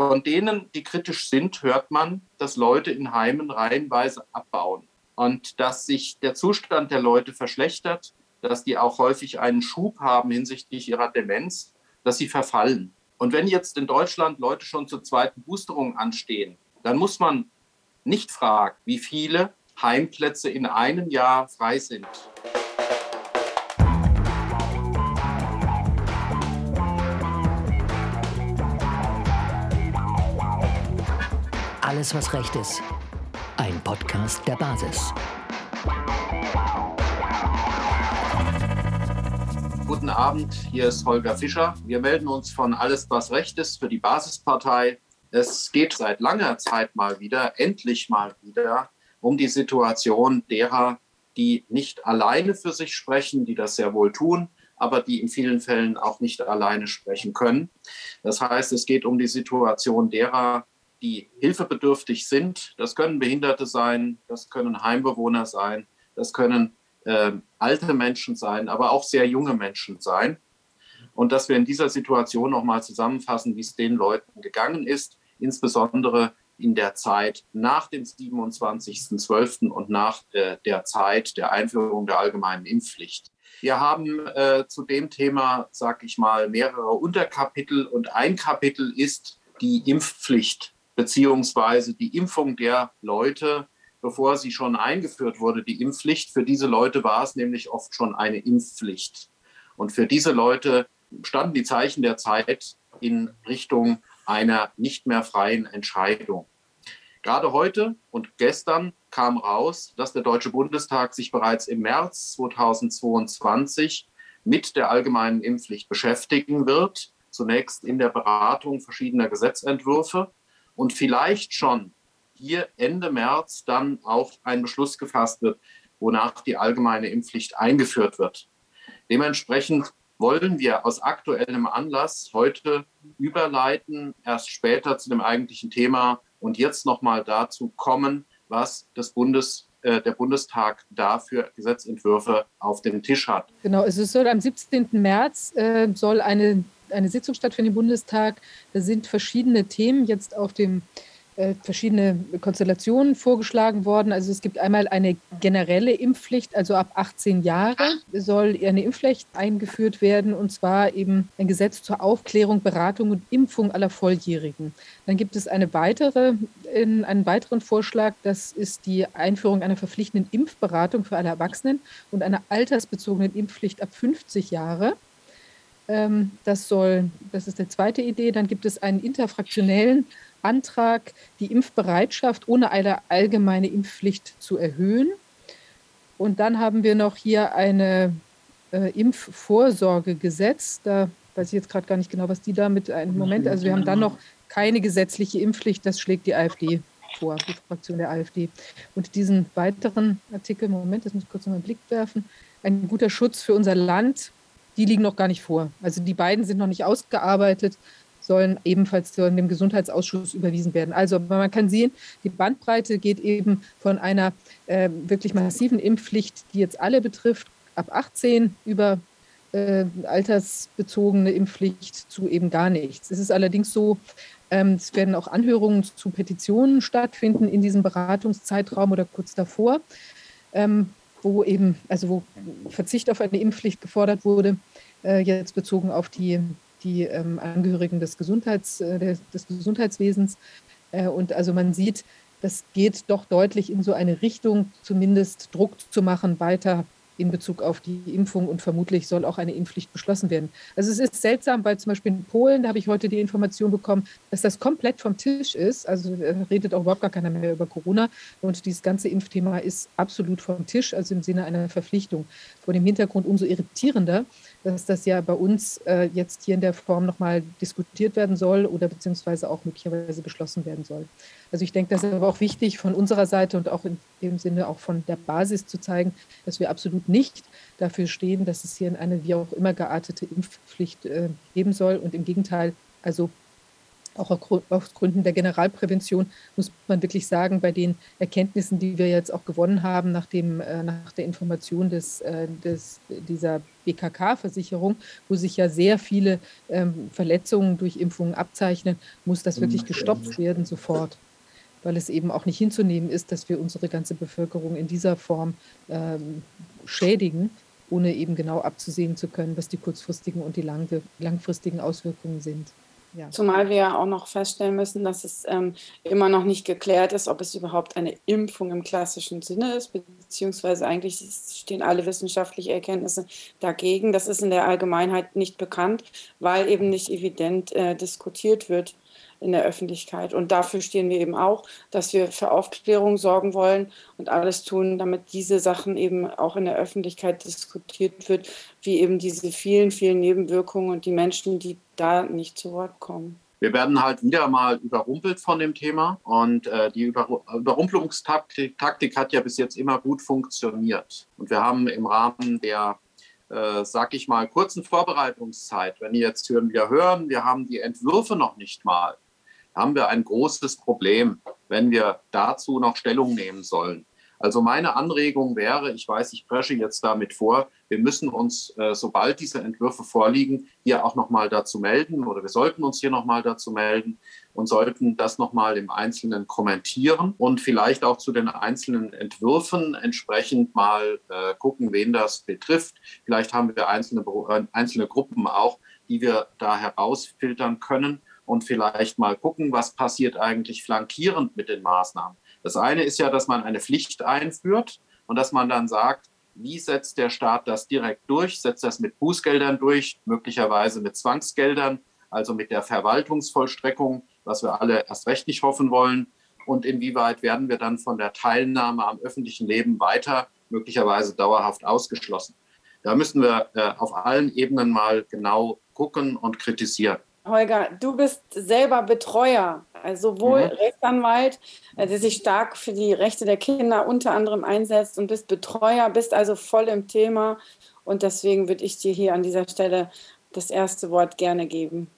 Von denen, die kritisch sind, hört man, dass Leute in Heimen reihenweise abbauen und dass sich der Zustand der Leute verschlechtert, dass die auch häufig einen Schub haben hinsichtlich ihrer Demenz, dass sie verfallen. Und wenn jetzt in Deutschland Leute schon zur zweiten Boosterung anstehen, dann muss man nicht fragen, wie viele Heimplätze in einem Jahr frei sind. Alles, was recht ist. Ein Podcast der Basis. Guten Abend, hier ist Holger Fischer. Wir melden uns von Alles, was recht ist für die Basispartei. Es geht seit langer Zeit mal wieder, endlich mal wieder, um die Situation derer, die nicht alleine für sich sprechen, die das sehr wohl tun, aber die in vielen Fällen auch nicht alleine sprechen können. Das heißt, es geht um die Situation derer, die hilfebedürftig sind. Das können Behinderte sein, das können Heimbewohner sein, das können äh, alte Menschen sein, aber auch sehr junge Menschen sein. Und dass wir in dieser Situation nochmal zusammenfassen, wie es den Leuten gegangen ist, insbesondere in der Zeit nach dem 27.12. und nach äh, der Zeit der Einführung der allgemeinen Impfpflicht. Wir haben äh, zu dem Thema, sag ich mal, mehrere Unterkapitel und ein Kapitel ist die Impfpflicht beziehungsweise die Impfung der Leute, bevor sie schon eingeführt wurde, die Impfpflicht. Für diese Leute war es nämlich oft schon eine Impfpflicht. Und für diese Leute standen die Zeichen der Zeit in Richtung einer nicht mehr freien Entscheidung. Gerade heute und gestern kam raus, dass der Deutsche Bundestag sich bereits im März 2022 mit der allgemeinen Impfpflicht beschäftigen wird. Zunächst in der Beratung verschiedener Gesetzentwürfe und vielleicht schon hier Ende März dann auch ein Beschluss gefasst wird, wonach die allgemeine Impfpflicht eingeführt wird. Dementsprechend wollen wir aus aktuellem Anlass heute überleiten, erst später zu dem eigentlichen Thema und jetzt nochmal dazu kommen, was das Bundes, äh, der Bundestag dafür Gesetzentwürfe auf dem Tisch hat. Genau, also es soll am 17. März äh, soll eine eine Sitzung stattfindet im Bundestag. Da sind verschiedene Themen jetzt auf dem äh, verschiedene Konstellationen vorgeschlagen worden. Also es gibt einmal eine generelle Impfpflicht, also ab 18 Jahre soll eine Impfpflicht eingeführt werden und zwar eben ein Gesetz zur Aufklärung, Beratung und Impfung aller Volljährigen. Dann gibt es eine weitere, einen weiteren Vorschlag, das ist die Einführung einer verpflichtenden Impfberatung für alle Erwachsenen und einer altersbezogenen Impfpflicht ab 50 Jahre. Ähm, das soll, das ist die zweite Idee. Dann gibt es einen interfraktionellen Antrag, die Impfbereitschaft ohne eine allgemeine Impfpflicht zu erhöhen. Und dann haben wir noch hier eine äh, Impfvorsorgegesetz. Da weiß ich jetzt gerade gar nicht genau, was die da mit einem Moment. Also wir haben dann noch keine gesetzliche Impfpflicht. Das schlägt die AfD vor, die Fraktion der AfD. Und diesen weiteren Artikel, Moment, das muss ich kurz noch einen Blick werfen. Ein guter Schutz für unser Land die liegen noch gar nicht vor. Also die beiden sind noch nicht ausgearbeitet, sollen ebenfalls zu dem Gesundheitsausschuss überwiesen werden. Also man kann sehen, die Bandbreite geht eben von einer äh, wirklich massiven Impfpflicht, die jetzt alle betrifft, ab 18 über äh, altersbezogene Impfpflicht zu eben gar nichts. Es ist allerdings so, ähm, es werden auch Anhörungen zu Petitionen stattfinden in diesem Beratungszeitraum oder kurz davor. Ähm, wo eben, also wo Verzicht auf eine Impfpflicht gefordert wurde, äh, jetzt bezogen auf die, die ähm, Angehörigen des, Gesundheits, äh, des, Gesundheitswesens. Äh, und also man sieht, das geht doch deutlich in so eine Richtung, zumindest Druck zu machen, weiter in Bezug auf die Impfung und vermutlich soll auch eine Impfpflicht beschlossen werden. Also es ist seltsam, weil zum Beispiel in Polen, da habe ich heute die Information bekommen, dass das komplett vom Tisch ist. Also redet auch überhaupt gar keiner mehr über Corona und dieses ganze Impfthema ist absolut vom Tisch, also im Sinne einer Verpflichtung. Vor dem Hintergrund umso irritierender, dass das ja bei uns äh, jetzt hier in der Form nochmal diskutiert werden soll oder beziehungsweise auch möglicherweise beschlossen werden soll. Also ich denke, das ist aber auch wichtig von unserer Seite und auch in dem Sinne auch von der Basis zu zeigen, dass wir absolut nicht dafür stehen, dass es hier eine wie auch immer geartete Impfpflicht äh, geben soll und im Gegenteil, also auch aus Gründen der Generalprävention muss man wirklich sagen, bei den Erkenntnissen, die wir jetzt auch gewonnen haben nach, dem, äh, nach der Information des, äh, des, dieser BKK-Versicherung, wo sich ja sehr viele ähm, Verletzungen durch Impfungen abzeichnen, muss das wirklich gestoppt werden sofort weil es eben auch nicht hinzunehmen ist, dass wir unsere ganze Bevölkerung in dieser Form ähm, schädigen, ohne eben genau abzusehen zu können, was die kurzfristigen und die langfristigen Auswirkungen sind. Ja. Zumal wir ja auch noch feststellen müssen, dass es ähm, immer noch nicht geklärt ist, ob es überhaupt eine Impfung im klassischen Sinne ist, beziehungsweise eigentlich stehen alle wissenschaftlichen Erkenntnisse dagegen. Das ist in der Allgemeinheit nicht bekannt, weil eben nicht evident äh, diskutiert wird in der Öffentlichkeit. Und dafür stehen wir eben auch, dass wir für Aufklärung sorgen wollen und alles tun, damit diese Sachen eben auch in der Öffentlichkeit diskutiert wird, wie eben diese vielen, vielen Nebenwirkungen und die Menschen, die da nicht zu Wort kommen. Wir werden halt wieder mal überrumpelt von dem Thema und äh, die Über Überrumpelungstaktik Taktik hat ja bis jetzt immer gut funktioniert. Und wir haben im Rahmen der äh, sag ich mal, kurzen Vorbereitungszeit, wenn ihr jetzt hören, wir hören, wir haben die Entwürfe noch nicht mal haben wir ein großes Problem, wenn wir dazu noch Stellung nehmen sollen. Also meine Anregung wäre, ich weiß, ich presche jetzt damit vor, wir müssen uns, äh, sobald diese Entwürfe vorliegen, hier auch nochmal dazu melden oder wir sollten uns hier nochmal dazu melden und sollten das nochmal im Einzelnen kommentieren und vielleicht auch zu den einzelnen Entwürfen entsprechend mal äh, gucken, wen das betrifft. Vielleicht haben wir einzelne, äh, einzelne Gruppen auch, die wir da herausfiltern können und vielleicht mal gucken, was passiert eigentlich flankierend mit den Maßnahmen. Das eine ist ja, dass man eine Pflicht einführt und dass man dann sagt, wie setzt der Staat das direkt durch? Setzt das mit Bußgeldern durch, möglicherweise mit Zwangsgeldern, also mit der Verwaltungsvollstreckung, was wir alle erst recht nicht hoffen wollen? Und inwieweit werden wir dann von der Teilnahme am öffentlichen Leben weiter, möglicherweise dauerhaft ausgeschlossen? Da müssen wir äh, auf allen Ebenen mal genau gucken und kritisieren. Holger, du bist selber Betreuer, also sowohl mhm. Rechtsanwalt, äh, der sich stark für die Rechte der Kinder unter anderem einsetzt und bist Betreuer, bist also voll im Thema. Und deswegen würde ich dir hier an dieser Stelle das erste Wort gerne geben.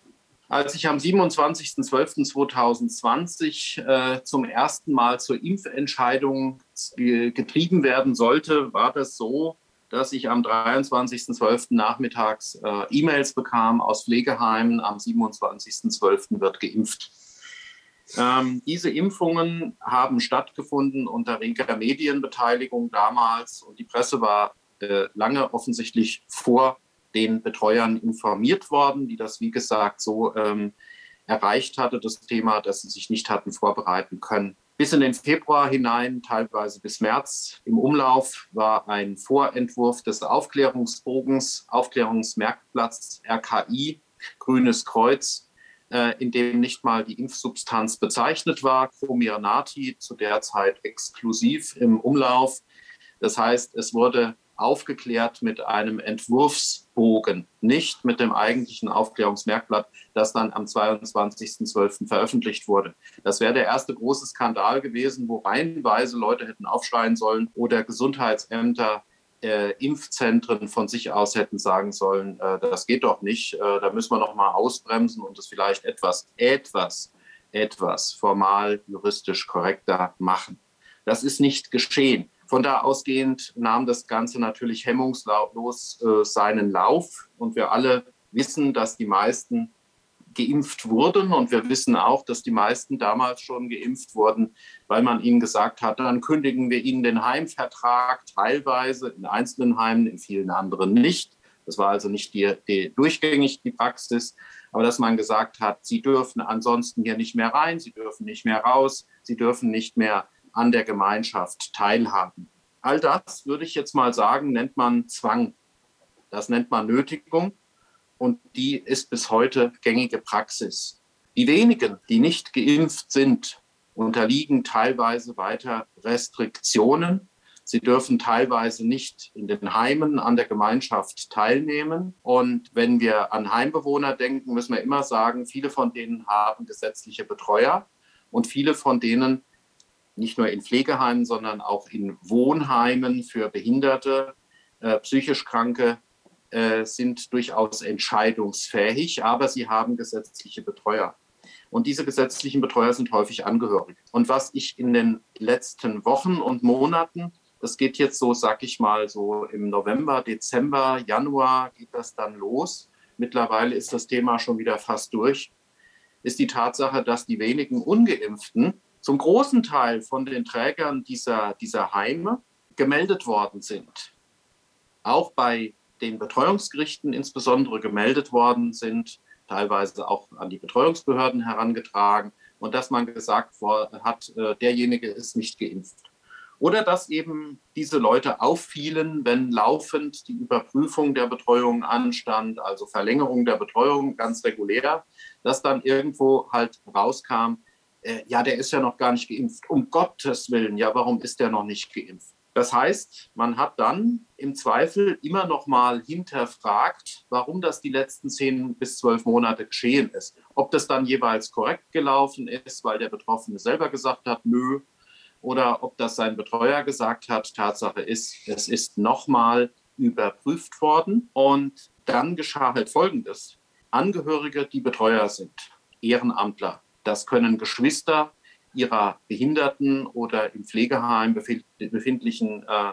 Als ich am 27.12.2020 äh, zum ersten Mal zur Impfentscheidung getrieben werden sollte, war das so, dass ich am 23.12. nachmittags äh, E-Mails bekam aus Pflegeheimen. Am 27.12. wird geimpft. Ähm, diese Impfungen haben stattgefunden unter reger Medienbeteiligung damals und die Presse war äh, lange offensichtlich vor den Betreuern informiert worden, die das, wie gesagt, so ähm, erreicht hatte, das Thema, dass sie sich nicht hatten vorbereiten können. Bis in den Februar hinein, teilweise bis März, im Umlauf war ein Vorentwurf des Aufklärungsbogens, Aufklärungsmerkplatz RKI, Grünes Kreuz, äh, in dem nicht mal die Impfsubstanz bezeichnet war, Comirnaty, zu der Zeit exklusiv im Umlauf. Das heißt, es wurde aufgeklärt mit einem Entwurfsbogen, nicht mit dem eigentlichen Aufklärungsmerkblatt, das dann am 22.12. veröffentlicht wurde. Das wäre der erste große Skandal gewesen, wo reihenweise Leute hätten aufschreien sollen oder Gesundheitsämter, äh, Impfzentren von sich aus hätten sagen sollen, äh, das geht doch nicht, äh, da müssen wir noch mal ausbremsen und es vielleicht etwas, etwas, etwas formal juristisch korrekter machen. Das ist nicht geschehen. Von da ausgehend nahm das Ganze natürlich hemmungslos äh, seinen Lauf. Und wir alle wissen, dass die meisten geimpft wurden. Und wir wissen auch, dass die meisten damals schon geimpft wurden, weil man ihnen gesagt hat, dann kündigen wir ihnen den Heimvertrag teilweise in einzelnen Heimen, in vielen anderen nicht. Das war also nicht die, die, durchgängig die Praxis, aber dass man gesagt hat, sie dürfen ansonsten hier nicht mehr rein, sie dürfen nicht mehr raus, sie dürfen nicht mehr an der Gemeinschaft teilhaben. All das, würde ich jetzt mal sagen, nennt man Zwang. Das nennt man Nötigung und die ist bis heute gängige Praxis. Die wenigen, die nicht geimpft sind, unterliegen teilweise weiter Restriktionen. Sie dürfen teilweise nicht in den Heimen an der Gemeinschaft teilnehmen. Und wenn wir an Heimbewohner denken, müssen wir immer sagen, viele von denen haben gesetzliche Betreuer und viele von denen nicht nur in Pflegeheimen, sondern auch in Wohnheimen für Behinderte, äh, psychisch Kranke äh, sind durchaus entscheidungsfähig, aber sie haben gesetzliche Betreuer. Und diese gesetzlichen Betreuer sind häufig Angehörige. Und was ich in den letzten Wochen und Monaten, das geht jetzt so, sag ich mal, so im November, Dezember, Januar geht das dann los. Mittlerweile ist das Thema schon wieder fast durch. Ist die Tatsache, dass die wenigen Ungeimpften zum großen Teil von den Trägern dieser, dieser Heime gemeldet worden sind. Auch bei den Betreuungsgerichten insbesondere gemeldet worden sind, teilweise auch an die Betreuungsbehörden herangetragen und dass man gesagt hat, äh, derjenige ist nicht geimpft. Oder dass eben diese Leute auffielen, wenn laufend die Überprüfung der Betreuung anstand, also Verlängerung der Betreuung ganz regulär, dass dann irgendwo halt rauskam, äh, ja, der ist ja noch gar nicht geimpft. Um Gottes Willen, ja, warum ist der noch nicht geimpft? Das heißt, man hat dann im Zweifel immer noch mal hinterfragt, warum das die letzten zehn bis zwölf Monate geschehen ist. Ob das dann jeweils korrekt gelaufen ist, weil der Betroffene selber gesagt hat, nö, oder ob das sein Betreuer gesagt hat. Tatsache ist, es ist noch mal überprüft worden. Und dann geschah halt Folgendes. Angehörige, die Betreuer sind, Ehrenamtler, das können Geschwister, ihrer Behinderten oder im Pflegeheim befindlichen äh,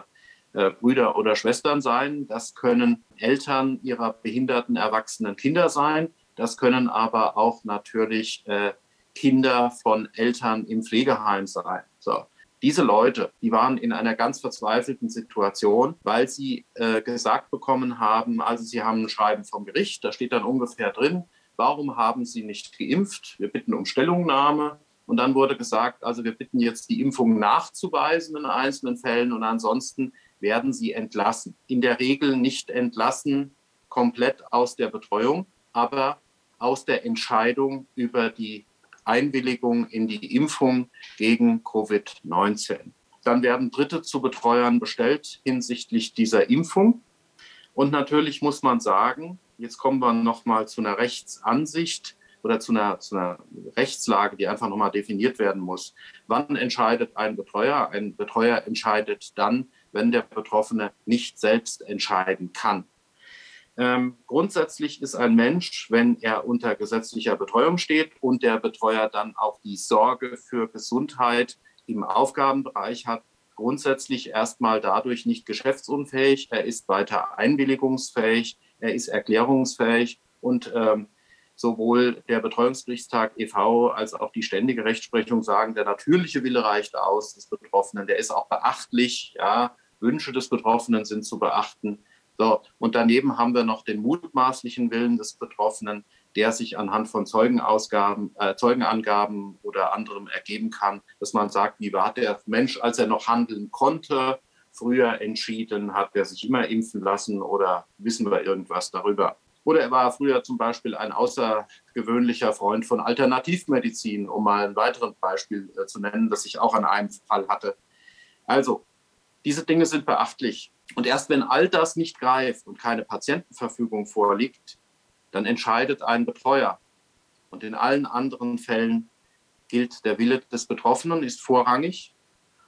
äh, Brüder oder Schwestern sein. Das können Eltern ihrer behinderten erwachsenen Kinder sein. Das können aber auch natürlich äh, Kinder von Eltern im Pflegeheim sein. So. Diese Leute, die waren in einer ganz verzweifelten Situation, weil sie äh, gesagt bekommen haben, also sie haben ein Schreiben vom Gericht, da steht dann ungefähr drin, warum haben sie nicht geimpft? Wir bitten um Stellungnahme. Und dann wurde gesagt, also wir bitten jetzt die Impfung nachzuweisen in einzelnen Fällen und ansonsten werden sie entlassen. In der Regel nicht entlassen komplett aus der Betreuung, aber aus der Entscheidung über die Einwilligung in die Impfung gegen Covid-19. Dann werden Dritte zu Betreuern bestellt hinsichtlich dieser Impfung. Und natürlich muss man sagen, jetzt kommen wir noch mal zu einer Rechtsansicht oder zu einer, zu einer Rechtslage, die einfach nochmal definiert werden muss. Wann entscheidet ein Betreuer? Ein Betreuer entscheidet dann, wenn der Betroffene nicht selbst entscheiden kann. Ähm, grundsätzlich ist ein Mensch, wenn er unter gesetzlicher Betreuung steht und der Betreuer dann auch die Sorge für Gesundheit im Aufgabenbereich hat, grundsätzlich erstmal dadurch nicht geschäftsunfähig. Er ist weiter einwilligungsfähig, er ist erklärungsfähig und ähm, sowohl der Betreuungsgerichtstag e.V. als auch die ständige Rechtsprechung sagen, der natürliche Wille reicht aus des Betroffenen, der ist auch beachtlich, ja, Wünsche des Betroffenen sind zu beachten. So, und daneben haben wir noch den mutmaßlichen Willen des Betroffenen, der sich anhand von Zeugenausgaben, äh, Zeugenangaben oder anderem ergeben kann, dass man sagt, wie war der Mensch, als er noch handeln konnte, früher entschieden, hat er sich immer impfen lassen oder wissen wir irgendwas darüber. Oder er war früher zum Beispiel ein außergewöhnlicher Freund von Alternativmedizin, um mal ein weiteres Beispiel äh, zu nennen, das ich auch an einem Fall hatte. Also, diese Dinge sind beachtlich. Und erst wenn all das nicht greift und keine Patientenverfügung vorliegt, dann entscheidet ein Betreuer. Und in allen anderen Fällen gilt der Wille des Betroffenen, ist vorrangig.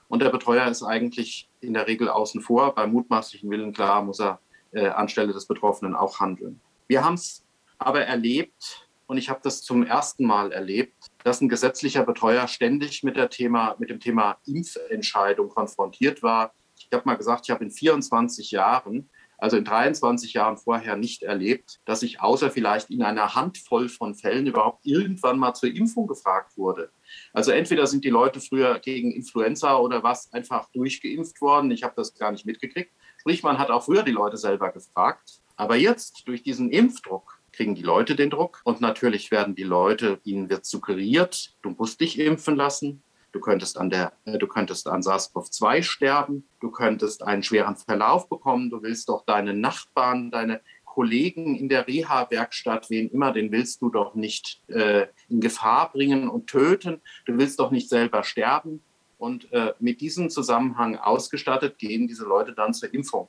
Und der Betreuer ist eigentlich in der Regel außen vor. Beim mutmaßlichen Willen, klar, muss er äh, anstelle des Betroffenen auch handeln. Wir haben es aber erlebt, und ich habe das zum ersten Mal erlebt, dass ein gesetzlicher Betreuer ständig mit, der Thema, mit dem Thema Impfentscheidung konfrontiert war. Ich habe mal gesagt, ich habe in 24 Jahren, also in 23 Jahren vorher nicht erlebt, dass ich außer vielleicht in einer Handvoll von Fällen überhaupt irgendwann mal zur Impfung gefragt wurde. Also entweder sind die Leute früher gegen Influenza oder was einfach durchgeimpft worden. Ich habe das gar nicht mitgekriegt. Sprich, man hat auch früher die Leute selber gefragt. Aber jetzt durch diesen Impfdruck kriegen die Leute den Druck und natürlich werden die Leute, ihnen wird suggeriert, du musst dich impfen lassen, du könntest an der, äh, du könntest an SARS-CoV-2 sterben, du könntest einen schweren Verlauf bekommen, du willst doch deine Nachbarn, deine Kollegen in der Reha-Werkstatt, wen immer, den willst du doch nicht äh, in Gefahr bringen und töten. Du willst doch nicht selber sterben. Und äh, mit diesem Zusammenhang ausgestattet gehen diese Leute dann zur Impfung.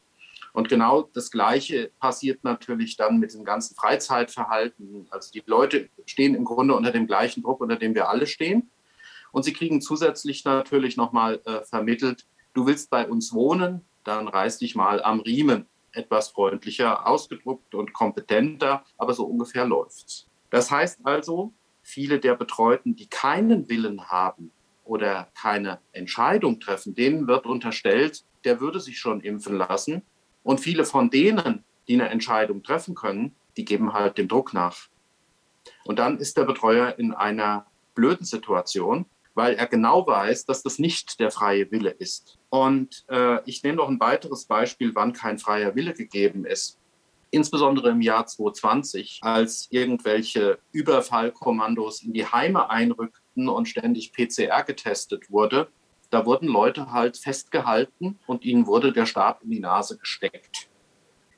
Und genau das Gleiche passiert natürlich dann mit dem ganzen Freizeitverhalten. Also die Leute stehen im Grunde unter dem gleichen Druck, unter dem wir alle stehen. Und sie kriegen zusätzlich natürlich nochmal äh, vermittelt, du willst bei uns wohnen, dann reiß dich mal am Riemen. Etwas freundlicher ausgedruckt und kompetenter, aber so ungefähr läuft's. Das heißt also, viele der Betreuten, die keinen Willen haben oder keine Entscheidung treffen, denen wird unterstellt, der würde sich schon impfen lassen. Und viele von denen, die eine Entscheidung treffen können, die geben halt dem Druck nach. Und dann ist der Betreuer in einer blöden Situation, weil er genau weiß, dass das nicht der freie Wille ist. Und äh, ich nehme noch ein weiteres Beispiel, wann kein freier Wille gegeben ist. Insbesondere im Jahr 2020, als irgendwelche Überfallkommandos in die Heime einrückten und ständig PCR getestet wurde, da wurden Leute halt festgehalten und ihnen wurde der Stab in die Nase gesteckt.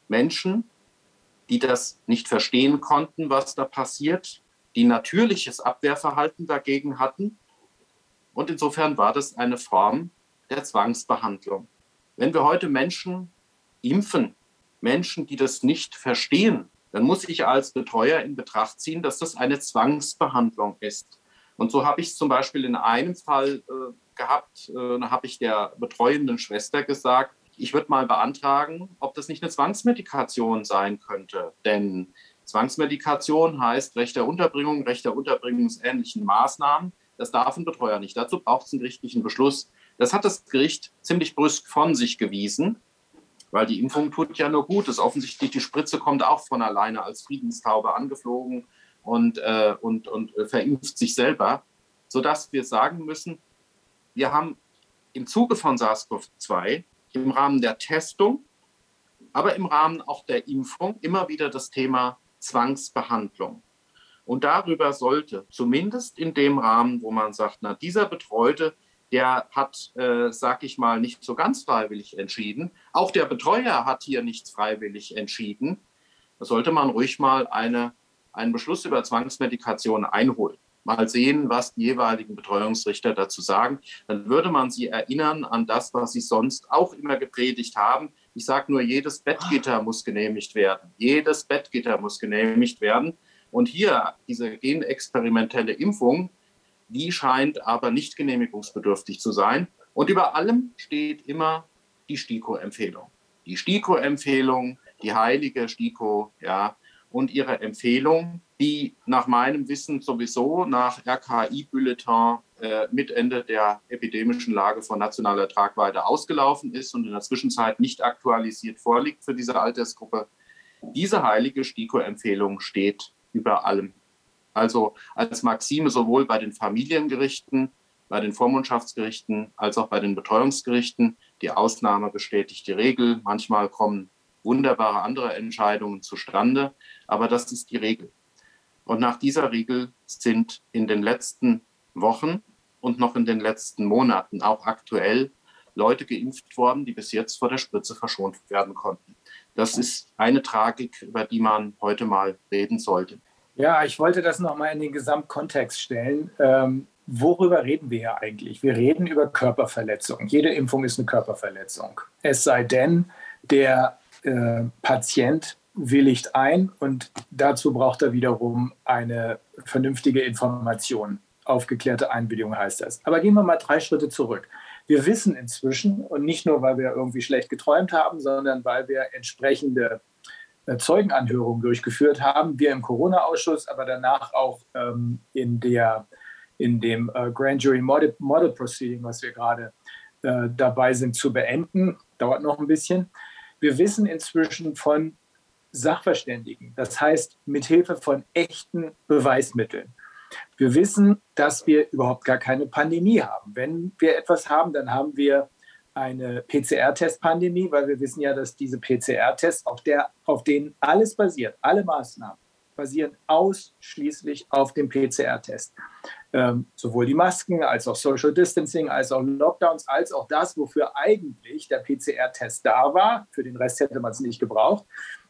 Menschen, die das nicht verstehen konnten, was da passiert, die natürliches Abwehrverhalten dagegen hatten. Und insofern war das eine Form der Zwangsbehandlung. Wenn wir heute Menschen impfen, Menschen, die das nicht verstehen, dann muss ich als Betreuer in Betracht ziehen, dass das eine Zwangsbehandlung ist. Und so habe ich es zum Beispiel in einem Fall äh, gehabt, äh, da habe ich der betreuenden Schwester gesagt, ich würde mal beantragen, ob das nicht eine Zwangsmedikation sein könnte. Denn Zwangsmedikation heißt Recht der Unterbringung, Recht der unterbringungsähnlichen Maßnahmen. Das darf ein Betreuer nicht. Dazu braucht es einen gerichtlichen Beschluss. Das hat das Gericht ziemlich brüsk von sich gewiesen, weil die Impfung tut ja nur Gutes. Offensichtlich die Spritze kommt auch von alleine als Friedenstaube angeflogen und, äh, und, und äh, verimpft sich selber, sodass wir sagen müssen, wir haben im Zuge von SARS-CoV-2 im Rahmen der Testung, aber im Rahmen auch der Impfung immer wieder das Thema Zwangsbehandlung. Und darüber sollte zumindest in dem Rahmen, wo man sagt, na, dieser Betreute, der hat, äh, sag ich mal, nicht so ganz freiwillig entschieden. Auch der Betreuer hat hier nichts freiwillig entschieden. Da sollte man ruhig mal eine, einen Beschluss über Zwangsmedikation einholen mal sehen, was die jeweiligen Betreuungsrichter dazu sagen. Dann würde man sie erinnern an das, was sie sonst auch immer gepredigt haben. Ich sage nur, jedes Bettgitter muss genehmigt werden. Jedes Bettgitter muss genehmigt werden. Und hier diese genexperimentelle Impfung, die scheint aber nicht genehmigungsbedürftig zu sein. Und über allem steht immer die STIKO-Empfehlung. Die STIKO-Empfehlung, die heilige STIKO, ja, und ihre Empfehlung, die nach meinem Wissen sowieso nach RKI-Bulletin äh, mit Ende der epidemischen Lage von nationaler Tragweite ausgelaufen ist und in der Zwischenzeit nicht aktualisiert vorliegt für diese Altersgruppe. Diese heilige STIKO-Empfehlung steht über allem. Also als Maxime sowohl bei den Familiengerichten, bei den Vormundschaftsgerichten als auch bei den Betreuungsgerichten. Die Ausnahme bestätigt die Regel. Manchmal kommen wunderbare andere Entscheidungen zustande, aber das ist die Regel. Und nach dieser Regel sind in den letzten Wochen und noch in den letzten Monaten auch aktuell Leute geimpft worden, die bis jetzt vor der Spritze verschont werden konnten. Das ist eine Tragik, über die man heute mal reden sollte. Ja, ich wollte das nochmal in den Gesamtkontext stellen. Ähm, worüber reden wir hier eigentlich? Wir reden über Körperverletzung. Jede Impfung ist eine Körperverletzung. Es sei denn, der äh, Patient willigt ein und dazu braucht er wiederum eine vernünftige Information. Aufgeklärte Einwilligung heißt das. Aber gehen wir mal drei Schritte zurück. Wir wissen inzwischen, und nicht nur, weil wir irgendwie schlecht geträumt haben, sondern weil wir entsprechende Zeugenanhörungen durchgeführt haben, wir im Corona-Ausschuss, aber danach auch ähm, in, der, in dem äh, Grand Jury Model, Model Proceeding, was wir gerade äh, dabei sind zu beenden, dauert noch ein bisschen. Wir wissen inzwischen von Sachverständigen, das heißt mit Hilfe von echten Beweismitteln. Wir wissen, dass wir überhaupt gar keine Pandemie haben. Wenn wir etwas haben, dann haben wir eine PCR-Test-Pandemie, weil wir wissen ja, dass diese PCR-Tests, auf, auf denen alles basiert, alle Maßnahmen, basieren ausschließlich auf dem PCR-Test. Ähm, sowohl die Masken als auch Social Distancing, als auch Lockdowns, als auch das, wofür eigentlich der PCR-Test da war. Für den Rest hätte man es nicht gebraucht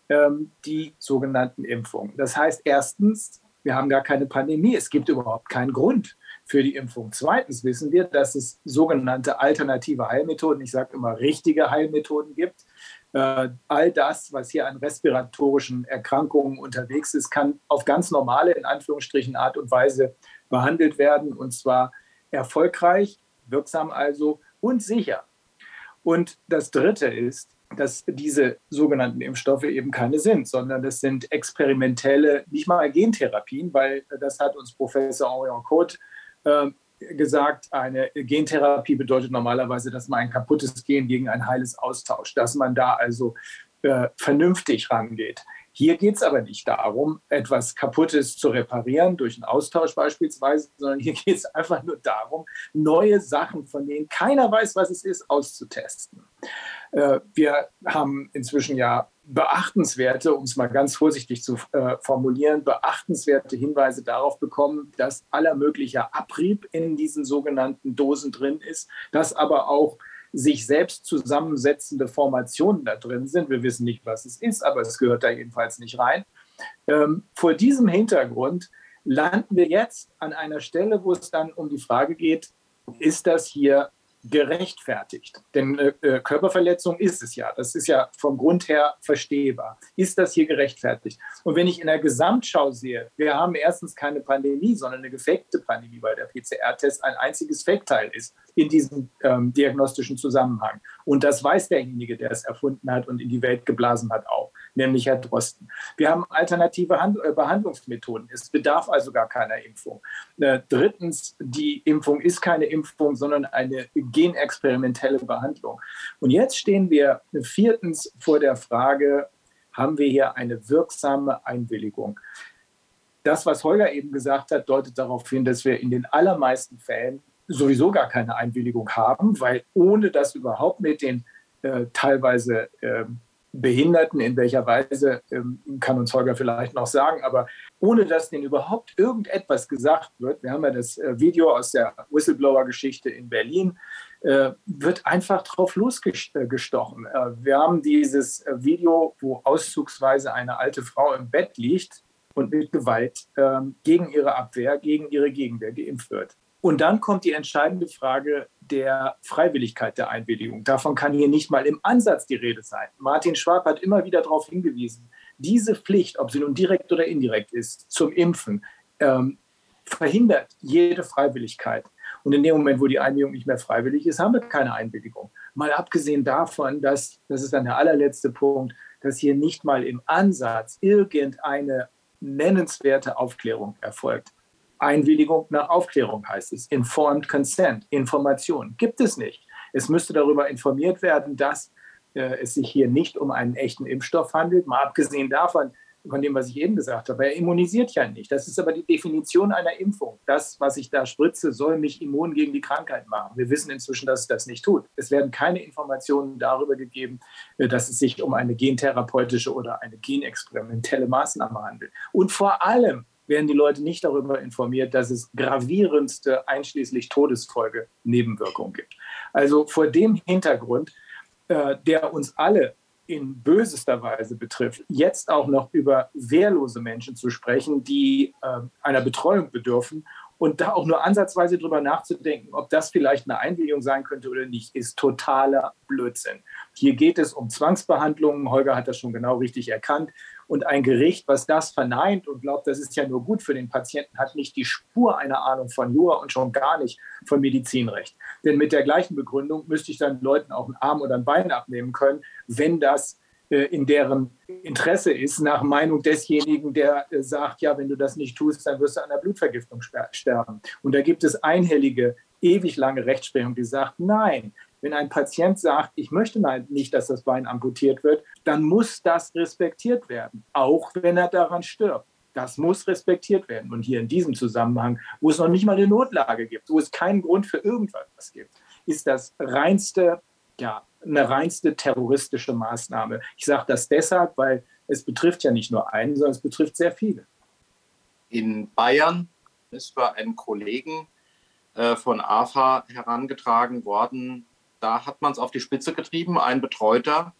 ähm, die sogenannten Impfungen. Das heißt, erstens, wir haben gar keine Pandemie. Es gibt überhaupt keinen Grund für die Impfung. Zweitens wissen wir, dass es sogenannte alternative Heilmethoden, ich sage immer richtige Heilmethoden gibt. Äh, all das, was hier an respiratorischen Erkrankungen unterwegs ist, kann auf ganz normale, in Anführungsstrichen, Art und Weise behandelt werden und zwar erfolgreich, wirksam also und sicher. Und das Dritte ist, dass diese sogenannten Impfstoffe eben keine sind, sondern das sind experimentelle, nicht mal Gentherapien, weil das hat uns Professor Code äh, gesagt, eine Gentherapie bedeutet normalerweise, dass man ein kaputtes Gen gegen ein heiles austauscht, dass man da also äh, vernünftig rangeht. Hier geht es aber nicht darum, etwas Kaputtes zu reparieren, durch einen Austausch beispielsweise, sondern hier geht es einfach nur darum, neue Sachen, von denen keiner weiß, was es ist, auszutesten. Äh, wir haben inzwischen ja beachtenswerte, um es mal ganz vorsichtig zu äh, formulieren, beachtenswerte Hinweise darauf bekommen, dass aller möglicher Abrieb in diesen sogenannten Dosen drin ist, dass aber auch sich selbst zusammensetzende Formationen da drin sind. Wir wissen nicht, was es ist, aber es gehört da jedenfalls nicht rein. Ähm, vor diesem Hintergrund landen wir jetzt an einer Stelle, wo es dann um die Frage geht, ist das hier gerechtfertigt. Denn äh, äh, Körperverletzung ist es ja. Das ist ja vom Grund her verstehbar. Ist das hier gerechtfertigt? Und wenn ich in der Gesamtschau sehe, wir haben erstens keine Pandemie, sondern eine gefakte Pandemie, weil der PCR-Test ein einziges Fake-Teil ist in diesem ähm, diagnostischen Zusammenhang. Und das weiß derjenige, der es erfunden hat und in die Welt geblasen hat, auch, nämlich Herr Drosten. Wir haben alternative Hand äh, Behandlungsmethoden. Es bedarf also gar keiner Impfung. Äh, drittens, die Impfung ist keine Impfung, sondern eine genexperimentelle Behandlung. Und jetzt stehen wir viertens vor der Frage, haben wir hier eine wirksame Einwilligung? Das, was Holger eben gesagt hat, deutet darauf hin, dass wir in den allermeisten Fällen sowieso gar keine Einwilligung haben, weil ohne das überhaupt mit den äh, teilweise äh, Behinderten, in welcher Weise, ähm, kann uns Holger vielleicht noch sagen, aber ohne dass denen überhaupt irgendetwas gesagt wird, wir haben ja das äh, Video aus der Whistleblower-Geschichte in Berlin, äh, wird einfach drauf losgestochen. Äh, wir haben dieses Video, wo auszugsweise eine alte Frau im Bett liegt und mit Gewalt ähm, gegen ihre Abwehr, gegen ihre Gegenwehr geimpft wird. Und dann kommt die entscheidende Frage der Freiwilligkeit der Einwilligung. Davon kann hier nicht mal im Ansatz die Rede sein. Martin Schwab hat immer wieder darauf hingewiesen, diese Pflicht, ob sie nun direkt oder indirekt ist, zum Impfen, ähm, verhindert jede Freiwilligkeit. Und in dem Moment, wo die Einwilligung nicht mehr freiwillig ist, haben wir keine Einwilligung. Mal abgesehen davon, dass, das ist dann der allerletzte Punkt, dass hier nicht mal im Ansatz irgendeine nennenswerte Aufklärung erfolgt. Einwilligung nach Aufklärung heißt es. Informed Consent, Information. Gibt es nicht. Es müsste darüber informiert werden, dass äh, es sich hier nicht um einen echten Impfstoff handelt. Mal abgesehen davon, von dem, was ich eben gesagt habe, er immunisiert ja nicht. Das ist aber die Definition einer Impfung. Das, was ich da spritze, soll mich immun gegen die Krankheit machen. Wir wissen inzwischen, dass es das nicht tut. Es werden keine Informationen darüber gegeben, äh, dass es sich um eine gentherapeutische oder eine genexperimentelle Maßnahme handelt. Und vor allem werden die Leute nicht darüber informiert, dass es gravierendste, einschließlich Todesfolge, Nebenwirkungen gibt. Also vor dem Hintergrund, äh, der uns alle in bösester Weise betrifft, jetzt auch noch über wehrlose Menschen zu sprechen, die äh, einer Betreuung bedürfen und da auch nur ansatzweise drüber nachzudenken, ob das vielleicht eine Einwilligung sein könnte oder nicht, ist totaler Blödsinn. Hier geht es um Zwangsbehandlungen. Holger hat das schon genau richtig erkannt. Und ein Gericht, was das verneint und glaubt, das ist ja nur gut für den Patienten, hat nicht die Spur einer Ahnung von Jura und schon gar nicht von Medizinrecht. Denn mit der gleichen Begründung müsste ich dann Leuten auch einen Arm oder ein Bein abnehmen können, wenn das äh, in deren Interesse ist, nach Meinung desjenigen, der äh, sagt, ja, wenn du das nicht tust, dann wirst du an der Blutvergiftung sterben. Und da gibt es einhellige, ewig lange Rechtsprechung, die sagt, nein, wenn ein Patient sagt, ich möchte nicht, dass das Bein amputiert wird, dann muss das respektiert werden, auch wenn er daran stirbt. Das muss respektiert werden. Und hier in diesem Zusammenhang, wo es noch nicht mal eine Notlage gibt, wo es keinen Grund für irgendwas gibt, ist das reinste, ja, eine reinste terroristische Maßnahme. Ich sage das deshalb, weil es betrifft ja nicht nur einen, sondern es betrifft sehr viele. In Bayern ist bei einem Kollegen äh, von AFA herangetragen worden, da hat man es auf die Spitze getrieben. Ein betreuter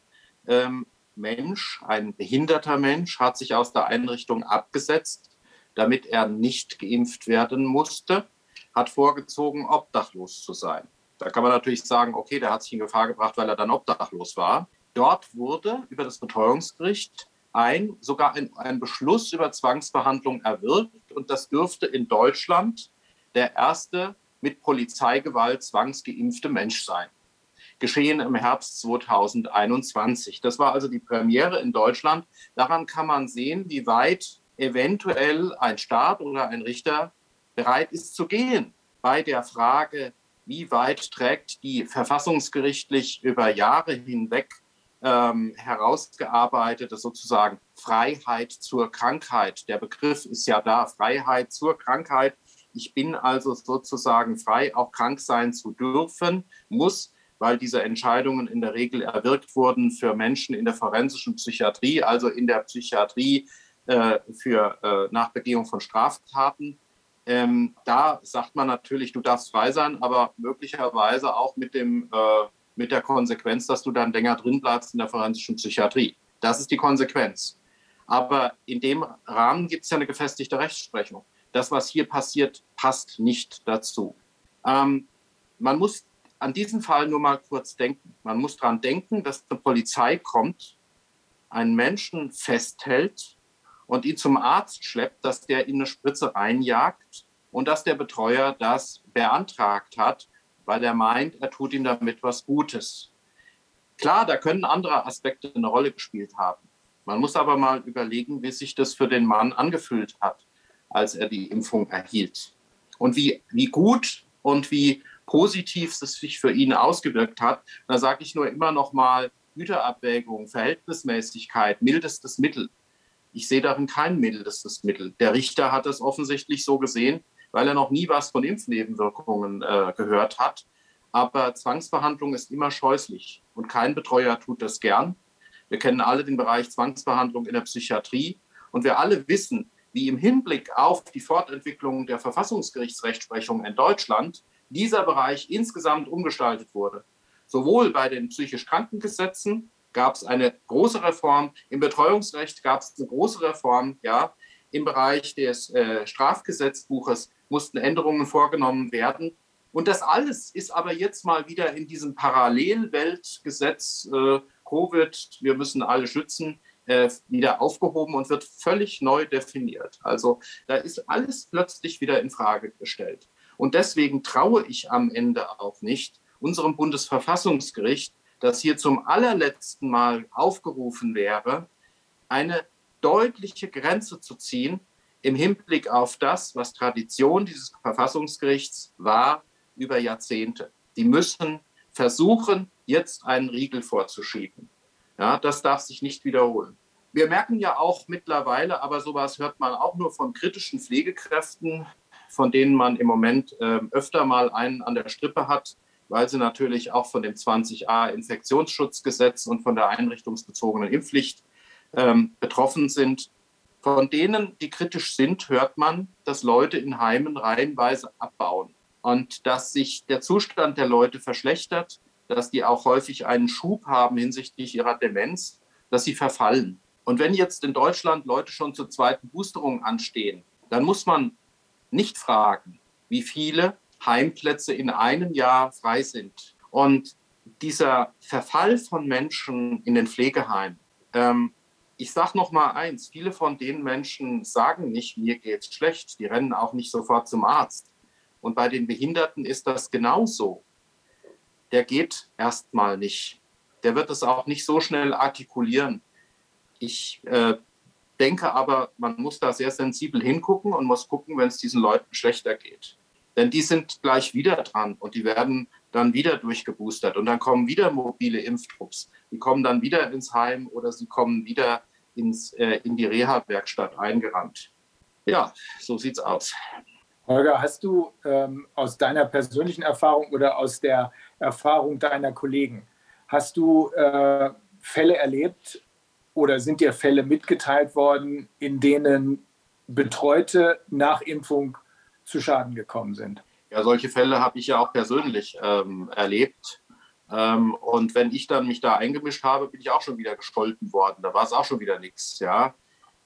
ähm, Mensch, ein behinderter Mensch, hat sich aus der Einrichtung abgesetzt, damit er nicht geimpft werden musste, hat vorgezogen, obdachlos zu sein. Da kann man natürlich sagen, okay, der hat sich in Gefahr gebracht, weil er dann obdachlos war. Dort wurde über das Betreuungsgericht ein, sogar ein, ein Beschluss über Zwangsbehandlung erwirkt und das dürfte in Deutschland der erste mit Polizeigewalt zwangsgeimpfte Mensch sein. Geschehen im Herbst 2021. Das war also die Premiere in Deutschland. Daran kann man sehen, wie weit eventuell ein Staat oder ein Richter bereit ist zu gehen bei der Frage, wie weit trägt die verfassungsgerichtlich über Jahre hinweg ähm, herausgearbeitete sozusagen Freiheit zur Krankheit. Der Begriff ist ja da, Freiheit zur Krankheit. Ich bin also sozusagen frei, auch krank sein zu dürfen, muss, weil diese Entscheidungen in der Regel erwirkt wurden für Menschen in der forensischen Psychiatrie, also in der Psychiatrie äh, für äh, nach von Straftaten. Ähm, da sagt man natürlich, du darfst frei sein, aber möglicherweise auch mit, dem, äh, mit der Konsequenz, dass du dann länger drin bleibst in der forensischen Psychiatrie. Das ist die Konsequenz. Aber in dem Rahmen gibt es ja eine gefestigte Rechtsprechung. Das, was hier passiert, passt nicht dazu. Ähm, man muss an diesen Fall nur mal kurz denken. Man muss daran denken, dass eine Polizei kommt, einen Menschen festhält und ihn zum Arzt schleppt, dass der ihm eine Spritze reinjagt und dass der Betreuer das beantragt hat, weil er meint, er tut ihm damit was Gutes. Klar, da können andere Aspekte eine Rolle gespielt haben. Man muss aber mal überlegen, wie sich das für den Mann angefühlt hat, als er die Impfung erhielt. Und wie, wie gut und wie positiv es sich für ihn ausgewirkt hat. Da sage ich nur immer noch mal Güterabwägung, Verhältnismäßigkeit, mildestes Mittel. Ich sehe darin kein mildestes Mittel. Der Richter hat es offensichtlich so gesehen, weil er noch nie was von Impfnebenwirkungen äh, gehört hat. Aber Zwangsbehandlung ist immer scheußlich und kein Betreuer tut das gern. Wir kennen alle den Bereich Zwangsbehandlung in der Psychiatrie und wir alle wissen, wie im Hinblick auf die Fortentwicklung der Verfassungsgerichtsrechtsprechung in Deutschland dieser Bereich insgesamt umgestaltet wurde. Sowohl bei den psychisch Krankengesetzen gab es eine große Reform. Im Betreuungsrecht gab es eine große Reform. Ja, im Bereich des äh, Strafgesetzbuches mussten Änderungen vorgenommen werden. Und das alles ist aber jetzt mal wieder in diesem Parallelweltgesetz äh, Covid, wir müssen alle schützen, äh, wieder aufgehoben und wird völlig neu definiert. Also da ist alles plötzlich wieder in Frage gestellt. Und deswegen traue ich am Ende auch nicht unserem Bundesverfassungsgericht, dass hier zum allerletzten Mal aufgerufen wäre, eine deutliche Grenze zu ziehen im Hinblick auf das, was Tradition dieses Verfassungsgerichts war über Jahrzehnte. Die müssen versuchen, jetzt einen Riegel vorzuschieben. Ja, das darf sich nicht wiederholen. Wir merken ja auch mittlerweile, aber sowas hört man auch nur von kritischen Pflegekräften, von denen man im Moment äh, öfter mal einen an der Strippe hat, weil sie natürlich auch von dem 20a Infektionsschutzgesetz und von der einrichtungsbezogenen Impfpflicht ähm, betroffen sind. Von denen, die kritisch sind, hört man, dass Leute in Heimen reihenweise abbauen und dass sich der Zustand der Leute verschlechtert, dass die auch häufig einen Schub haben hinsichtlich ihrer Demenz, dass sie verfallen. Und wenn jetzt in Deutschland Leute schon zur zweiten Boosterung anstehen, dann muss man nicht fragen, wie viele Heimplätze in einem Jahr frei sind. Und dieser Verfall von Menschen in den Pflegeheimen, ähm, ich sage noch mal eins: Viele von den Menschen sagen nicht, mir geht's schlecht. Die rennen auch nicht sofort zum Arzt. Und bei den Behinderten ist das genauso. Der geht erstmal nicht. Der wird es auch nicht so schnell artikulieren. Ich äh, denke aber, man muss da sehr sensibel hingucken und muss gucken, wenn es diesen Leuten schlechter geht. Denn die sind gleich wieder dran und die werden dann wieder durchgeboostert und dann kommen wieder mobile Impftrupps. Die kommen dann wieder ins Heim oder sie kommen wieder ins, äh, in die Reha-Werkstatt eingerannt. Ja, so sieht's aus. Holger, hast du ähm, aus deiner persönlichen Erfahrung oder aus der Erfahrung deiner Kollegen, hast du äh, Fälle erlebt, oder sind dir Fälle mitgeteilt worden, in denen Betreute nach Impfung zu Schaden gekommen sind? Ja, solche Fälle habe ich ja auch persönlich ähm, erlebt. Ähm, und wenn ich dann mich da eingemischt habe, bin ich auch schon wieder gescholten worden. Da war es auch schon wieder nichts. Ja.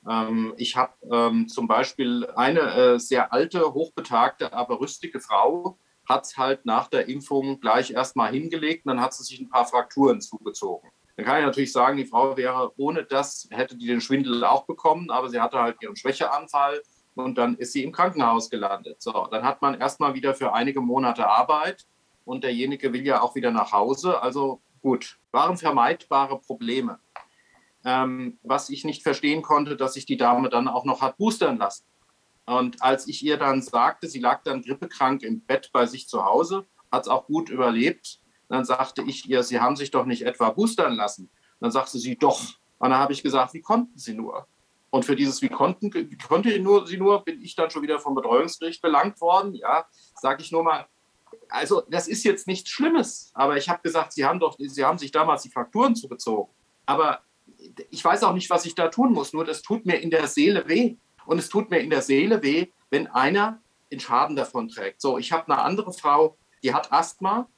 Ähm, ich habe ähm, zum Beispiel eine äh, sehr alte, hochbetagte, aber rüstige Frau, hat es halt nach der Impfung gleich erstmal hingelegt und dann hat sie sich ein paar Frakturen zugezogen. Dann kann ich natürlich sagen, die Frau wäre ohne das, hätte die den Schwindel auch bekommen, aber sie hatte halt ihren Schwächeanfall und dann ist sie im Krankenhaus gelandet. So, dann hat man erstmal wieder für einige Monate Arbeit und derjenige will ja auch wieder nach Hause. Also gut, waren vermeidbare Probleme. Ähm, was ich nicht verstehen konnte, dass sich die Dame dann auch noch hat boostern lassen. Und als ich ihr dann sagte, sie lag dann grippekrank im Bett bei sich zu Hause, hat es auch gut überlebt, dann sagte ich ihr, Sie haben sich doch nicht etwa boostern lassen. Dann sagte sie, doch. Und dann habe ich gesagt, wie konnten Sie nur? Und für dieses, wie konnten, wie konnte nur, sie nur, bin ich dann schon wieder vom Betreuungsgericht belangt worden. Ja, sage ich nur mal, also das ist jetzt nichts Schlimmes, aber ich habe gesagt, Sie haben doch, Sie haben sich damals die Frakturen zugezogen. Aber ich weiß auch nicht, was ich da tun muss, nur das tut mir in der Seele weh. Und es tut mir in der Seele weh, wenn einer den Schaden davon trägt. So, ich habe eine andere Frau, die hat Asthma,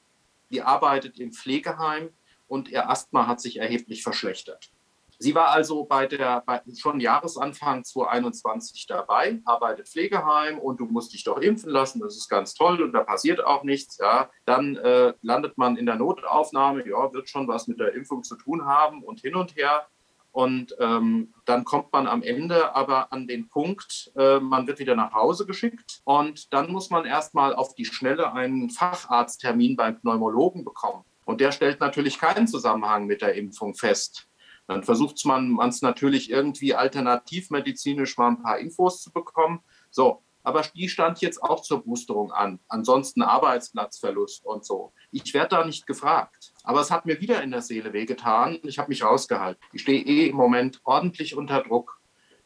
die arbeitet im Pflegeheim und ihr Asthma hat sich erheblich verschlechtert. Sie war also bei der, bei, schon Jahresanfang 2021 dabei, arbeitet Pflegeheim und du musst dich doch impfen lassen, das ist ganz toll und da passiert auch nichts. Ja. Dann äh, landet man in der Notaufnahme, ja, wird schon was mit der Impfung zu tun haben und hin und her. Und ähm, dann kommt man am Ende aber an den Punkt, äh, man wird wieder nach Hause geschickt und dann muss man erstmal auf die Schnelle einen Facharzttermin beim Pneumologen bekommen. Und der stellt natürlich keinen Zusammenhang mit der Impfung fest. Dann versucht man es natürlich irgendwie alternativmedizinisch mal ein paar Infos zu bekommen. So, aber die stand jetzt auch zur Boosterung an. Ansonsten Arbeitsplatzverlust und so. Ich werde da nicht gefragt. Aber es hat mir wieder in der Seele wehgetan. Ich habe mich rausgehalten. Ich stehe eh im Moment ordentlich unter Druck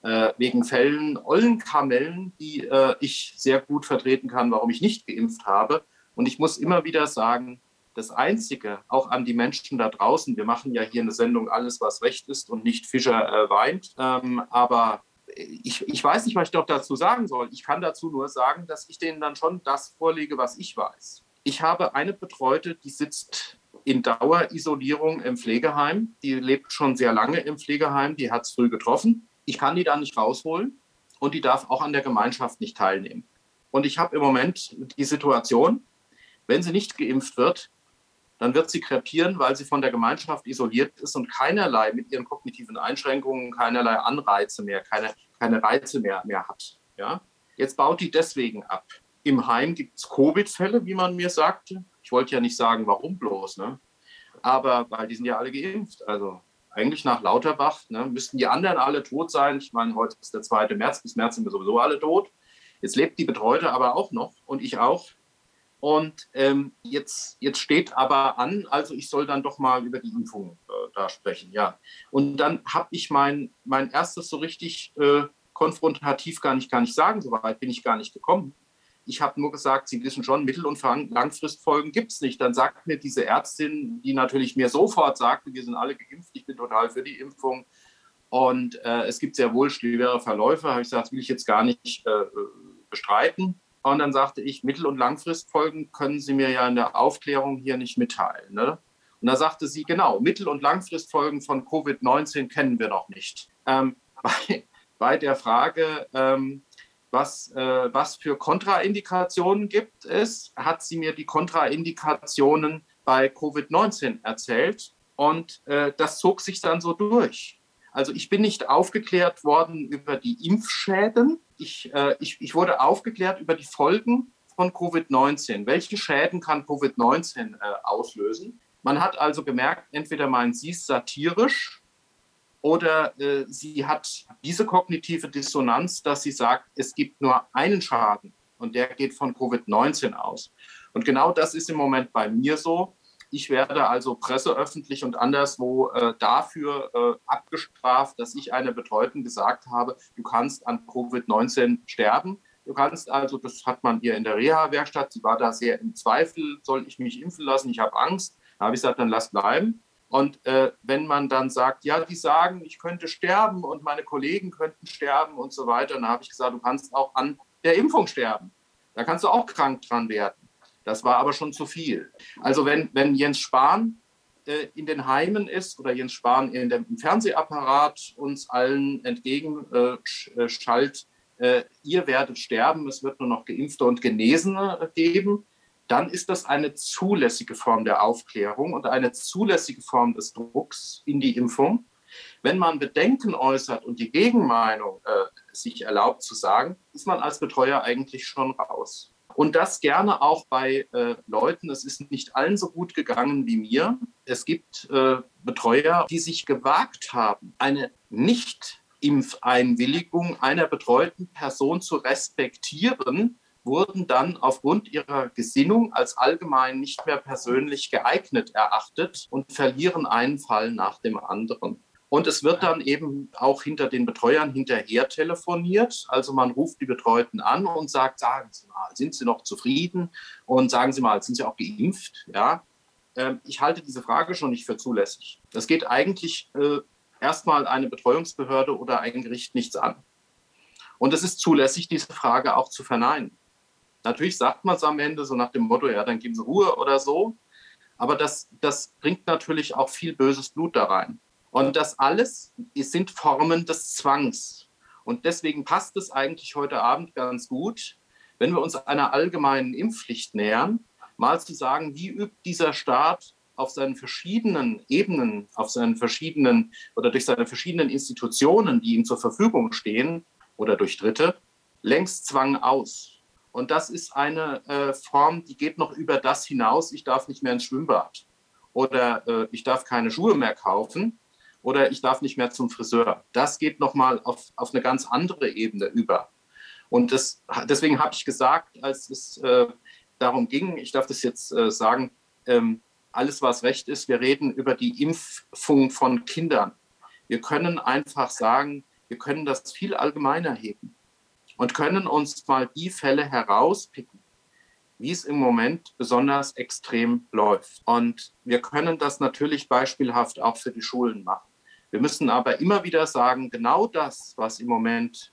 äh, wegen Fällen, ollen Kamellen, die äh, ich sehr gut vertreten kann, warum ich nicht geimpft habe. Und ich muss immer wieder sagen, das Einzige, auch an die Menschen da draußen, wir machen ja hier eine Sendung Alles, was recht ist und nicht Fischer äh, weint, ähm, aber ich, ich weiß nicht, was ich doch dazu sagen soll. Ich kann dazu nur sagen, dass ich denen dann schon das vorlege, was ich weiß. Ich habe eine Betreute, die sitzt in Dauerisolierung im Pflegeheim. Die lebt schon sehr lange im Pflegeheim. Die hat es früh getroffen. Ich kann die da nicht rausholen und die darf auch an der Gemeinschaft nicht teilnehmen. Und ich habe im Moment die Situation, wenn sie nicht geimpft wird, dann wird sie krepieren, weil sie von der Gemeinschaft isoliert ist und keinerlei mit ihren kognitiven Einschränkungen, keinerlei Anreize mehr, keine, keine Reize mehr, mehr hat. Ja? Jetzt baut die deswegen ab. Im Heim gibt es Covid-Fälle, wie man mir sagte. Ich wollte ja nicht sagen, warum bloß, ne? aber weil die sind ja alle geimpft. Also eigentlich nach Lauterbach ne, müssten die anderen alle tot sein. Ich meine, heute ist der 2. März, bis März sind wir sowieso alle tot. Jetzt lebt die Betreute aber auch noch und ich auch. Und ähm, jetzt, jetzt steht aber an, also ich soll dann doch mal über die Impfung äh, da sprechen, ja. Und dann habe ich mein, mein erstes so richtig äh, konfrontativ gar nicht, gar nicht sagen, so weit bin ich gar nicht gekommen. Ich habe nur gesagt, Sie wissen schon, Mittel- und Langfristfolgen gibt es nicht. Dann sagt mir diese Ärztin, die natürlich mir sofort sagte, wir sind alle geimpft, ich bin total für die Impfung. Und äh, es gibt sehr wohl schwere Verläufe, habe ich gesagt, das will ich jetzt gar nicht äh, bestreiten. Und dann sagte ich, Mittel- und Langfristfolgen können Sie mir ja in der Aufklärung hier nicht mitteilen. Ne? Und da sagte sie, genau, Mittel- und Langfristfolgen von Covid-19 kennen wir noch nicht. Ähm, bei, bei, der Frage, ähm, was, äh, was für Kontraindikationen gibt es, hat sie mir die Kontraindikationen bei Covid-19 erzählt. Und äh, das zog sich dann so durch. Also ich bin nicht aufgeklärt worden über die Impfschäden, ich, äh, ich, ich wurde aufgeklärt über die Folgen von Covid-19. Welche Schäden kann Covid-19 äh, auslösen? Man hat also gemerkt, entweder meint sie es satirisch oder äh, sie hat diese kognitive Dissonanz, dass sie sagt, es gibt nur einen Schaden und der geht von Covid-19 aus. Und genau das ist im Moment bei mir so. Ich werde also presseöffentlich und anderswo äh, dafür äh, abgestraft, dass ich einer Betreuten gesagt habe, du kannst an Covid-19 sterben. Du kannst also, das hat man hier in der Reha-Werkstatt, sie war da sehr im Zweifel, soll ich mich impfen lassen, ich habe Angst. Da habe ich gesagt, dann lass bleiben. Und äh, wenn man dann sagt, ja, die sagen, ich könnte sterben und meine Kollegen könnten sterben und so weiter, dann habe ich gesagt, du kannst auch an der Impfung sterben. Da kannst du auch krank dran werden. Das war aber schon zu viel. Also wenn, wenn Jens Spahn äh, in den Heimen ist oder Jens Spahn in dem, im Fernsehapparat uns allen entgegenschallt, äh, äh, ihr werdet sterben, es wird nur noch Geimpfte und Genesene geben, dann ist das eine zulässige Form der Aufklärung und eine zulässige Form des Drucks in die Impfung. Wenn man Bedenken äußert und die Gegenmeinung äh, sich erlaubt zu sagen, ist man als Betreuer eigentlich schon raus. Und das gerne auch bei äh, Leuten, es ist nicht allen so gut gegangen wie mir. Es gibt äh, Betreuer, die sich gewagt haben, eine Nicht-Impfeinwilligung einer betreuten Person zu respektieren, wurden dann aufgrund ihrer Gesinnung als allgemein nicht mehr persönlich geeignet erachtet und verlieren einen Fall nach dem anderen. Und es wird dann eben auch hinter den Betreuern hinterher telefoniert. Also man ruft die Betreuten an und sagt, sagen Sie mal, sind Sie noch zufrieden? Und sagen Sie mal, sind Sie auch geimpft? Ja. Ähm, ich halte diese Frage schon nicht für zulässig. Das geht eigentlich äh, erstmal eine Betreuungsbehörde oder ein Gericht nichts an. Und es ist zulässig, diese Frage auch zu verneinen. Natürlich sagt man es am Ende so nach dem Motto, ja, dann geben Sie Ruhe oder so. Aber das, das bringt natürlich auch viel böses Blut da rein. Und das alles sind Formen des Zwangs. Und deswegen passt es eigentlich heute Abend ganz gut, wenn wir uns einer allgemeinen Impfpflicht nähern, mal zu sagen, wie übt dieser Staat auf seinen verschiedenen Ebenen, auf seinen verschiedenen oder durch seine verschiedenen Institutionen, die ihm zur Verfügung stehen oder durch Dritte, längst Zwang aus. Und das ist eine äh, Form, die geht noch über das hinaus, ich darf nicht mehr ins Schwimmbad oder äh, ich darf keine Schuhe mehr kaufen, oder ich darf nicht mehr zum Friseur. Das geht nochmal auf, auf eine ganz andere Ebene über. Und das, deswegen habe ich gesagt, als es äh, darum ging, ich darf das jetzt äh, sagen, ähm, alles was recht ist, wir reden über die Impfung von Kindern. Wir können einfach sagen, wir können das viel allgemeiner heben und können uns mal die Fälle herauspicken, wie es im Moment besonders extrem läuft. Und wir können das natürlich beispielhaft auch für die Schulen machen. Wir müssen aber immer wieder sagen, genau das, was im Moment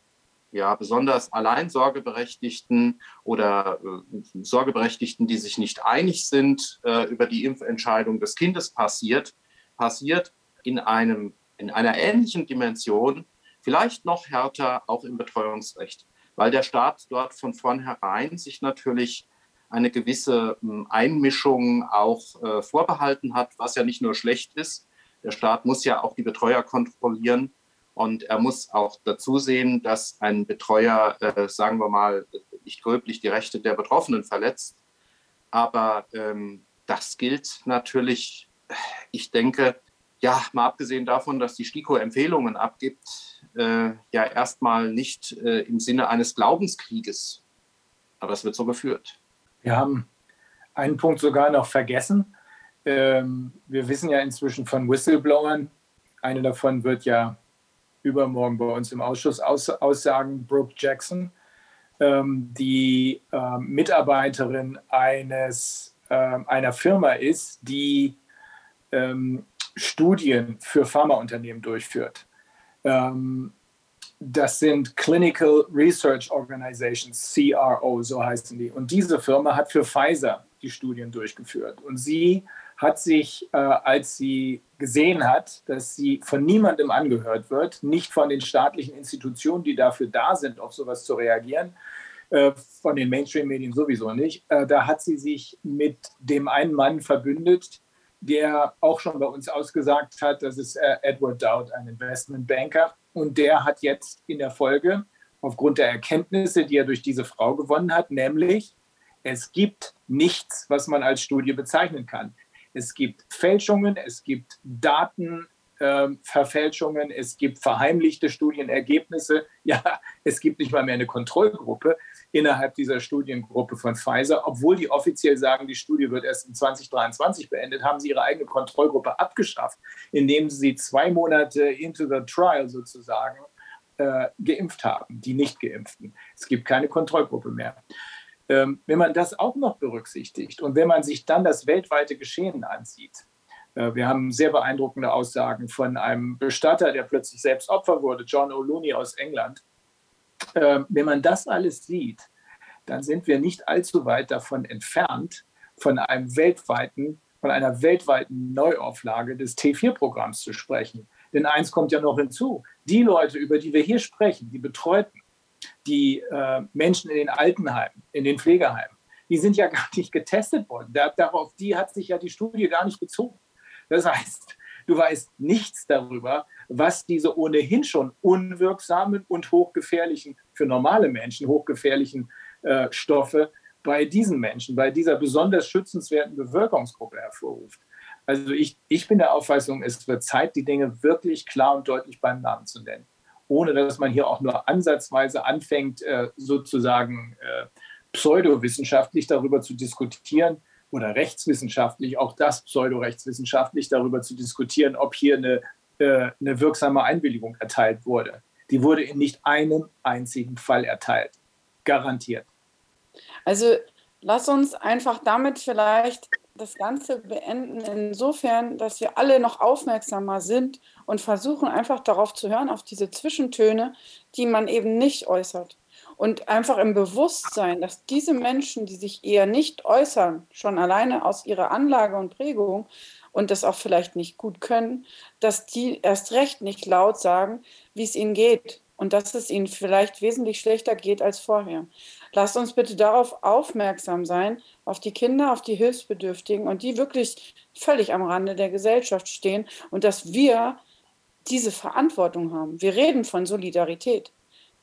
ja besonders Alleinsorgeberechtigten oder äh, Sorgeberechtigten, die sich nicht einig sind äh, über die Impfentscheidung des Kindes passiert, passiert in einem in einer ähnlichen Dimension, vielleicht noch härter auch im Betreuungsrecht, weil der Staat dort von vornherein sich natürlich eine gewisse hm, Einmischung auch äh, vorbehalten hat, was ja nicht nur schlecht ist, der Staat muss ja auch die Betreuer kontrollieren und er muss auch dazu sehen, dass ein Betreuer, äh, sagen wir mal, nicht gröblich die Rechte der Betroffenen verletzt. Aber ähm, das gilt natürlich, ich denke, ja, mal abgesehen davon, dass die STIKO Empfehlungen abgibt, äh, ja erstmal nicht äh, im Sinne eines Glaubenskrieges. Aber es wird so geführt. Wir haben einen Punkt sogar noch vergessen. Ähm, wir wissen ja inzwischen von Whistleblowern. Eine davon wird ja übermorgen bei uns im Ausschuss aus, aussagen, Brooke Jackson, ähm, die äh, Mitarbeiterin eines, äh, einer Firma ist, die ähm, Studien für Pharmaunternehmen durchführt. Ähm, das sind Clinical Research Organizations, CRO, so heißen die. Und diese Firma hat für Pfizer die Studien durchgeführt. Und sie hat sich, äh, als sie gesehen hat, dass sie von niemandem angehört wird, nicht von den staatlichen Institutionen, die dafür da sind, auf sowas zu reagieren, äh, von den Mainstream-Medien sowieso nicht, äh, da hat sie sich mit dem einen Mann verbündet, der auch schon bei uns ausgesagt hat, das ist äh, Edward Dowd, ein Investmentbanker. Und der hat jetzt in der Folge, aufgrund der Erkenntnisse, die er durch diese Frau gewonnen hat, nämlich, es gibt nichts, was man als Studie bezeichnen kann es gibt Fälschungen, es gibt Datenverfälschungen, äh, es gibt verheimlichte Studienergebnisse. Ja, es gibt nicht mal mehr eine Kontrollgruppe innerhalb dieser Studiengruppe von Pfizer. Obwohl die offiziell sagen, die Studie wird erst in 2023 beendet, haben sie ihre eigene Kontrollgruppe abgeschafft, indem sie zwei Monate into the trial sozusagen äh, geimpft haben, die nicht geimpften. Es gibt keine Kontrollgruppe mehr. Ähm, wenn man das auch noch berücksichtigt und wenn man sich dann das weltweite Geschehen ansieht, äh, wir haben sehr beeindruckende Aussagen von einem Bestatter, der plötzlich selbst Opfer wurde, John O'Looney aus England. Äh, wenn man das alles sieht, dann sind wir nicht allzu weit davon entfernt, von einem weltweiten, von einer weltweiten Neuauflage des T4-Programms zu sprechen. Denn eins kommt ja noch hinzu: Die Leute, über die wir hier sprechen, die Betreuten, die äh, Menschen in den Altenheimen, in den Pflegeheimen, die sind ja gar nicht getestet worden. Da, darauf die hat sich ja die Studie gar nicht bezogen. Das heißt, du weißt nichts darüber, was diese ohnehin schon unwirksamen und hochgefährlichen, für normale Menschen hochgefährlichen äh, Stoffe bei diesen Menschen, bei dieser besonders schützenswerten Bevölkerungsgruppe hervorruft. Also ich, ich bin der Auffassung, es wird Zeit, die Dinge wirklich klar und deutlich beim Namen zu nennen, ohne dass man hier auch nur ansatzweise anfängt, äh, sozusagen äh, pseudowissenschaftlich darüber zu diskutieren oder rechtswissenschaftlich, auch das pseudorechtswissenschaftlich darüber zu diskutieren, ob hier eine, äh, eine wirksame Einwilligung erteilt wurde. Die wurde in nicht einem einzigen Fall erteilt. Garantiert. Also lass uns einfach damit vielleicht das Ganze beenden, insofern, dass wir alle noch aufmerksamer sind und versuchen einfach darauf zu hören, auf diese Zwischentöne, die man eben nicht äußert. Und einfach im Bewusstsein, dass diese Menschen, die sich eher nicht äußern, schon alleine aus ihrer Anlage und Prägung und das auch vielleicht nicht gut können, dass die erst recht nicht laut sagen, wie es ihnen geht und dass es ihnen vielleicht wesentlich schlechter geht als vorher. Lasst uns bitte darauf aufmerksam sein, auf die Kinder, auf die Hilfsbedürftigen und die wirklich völlig am Rande der Gesellschaft stehen und dass wir diese Verantwortung haben. Wir reden von Solidarität.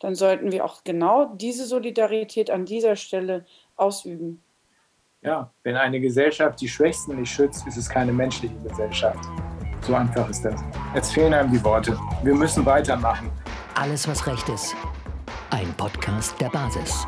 Dann sollten wir auch genau diese Solidarität an dieser Stelle ausüben. Ja, wenn eine Gesellschaft die Schwächsten nicht schützt, ist es keine menschliche Gesellschaft. So einfach ist das. Jetzt fehlen einem die Worte. Wir müssen weitermachen. Alles, was recht ist. Ein Podcast der Basis.